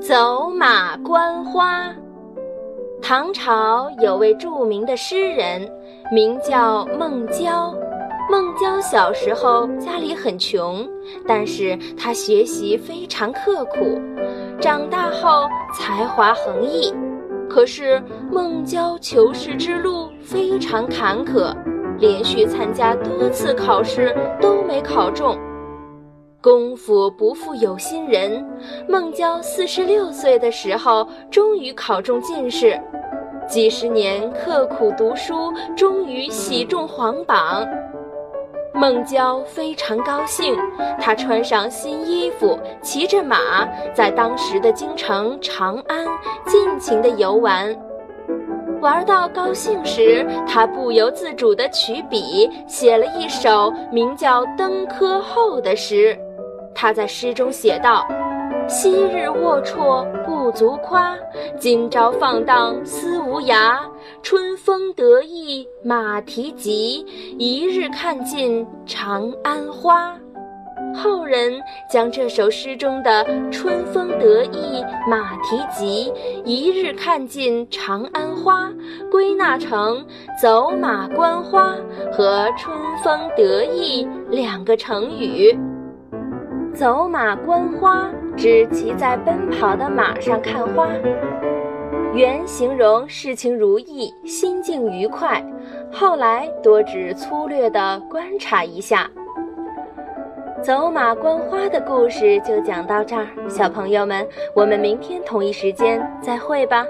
走马观花。唐朝有位著名的诗人，名叫孟郊。孟郊小时候家里很穷，但是他学习非常刻苦。长大后才华横溢，可是孟郊求仕之路非常坎坷，连续参加多次考试都没考中。功夫不负有心人，孟郊四十六岁的时候，终于考中进士。几十年刻苦读书，终于喜中皇榜。孟郊非常高兴，他穿上新衣服，骑着马，在当时的京城长安尽情地游玩。玩到高兴时，他不由自主地取笔，写了一首名叫《登科后》的诗。他在诗中写道：“昔日龌龊不足夸，今朝放荡思无涯。春风得意马蹄疾，一日看尽长安花。”后人将这首诗中的“春风得意马蹄疾，一日看尽长安花”归纳成“走马观花”和“春风得意”两个成语。走马观花，指骑在奔跑的马上看花。原形容事情如意，心境愉快，后来多指粗略地观察一下。走马观花的故事就讲到这儿，小朋友们，我们明天同一时间再会吧。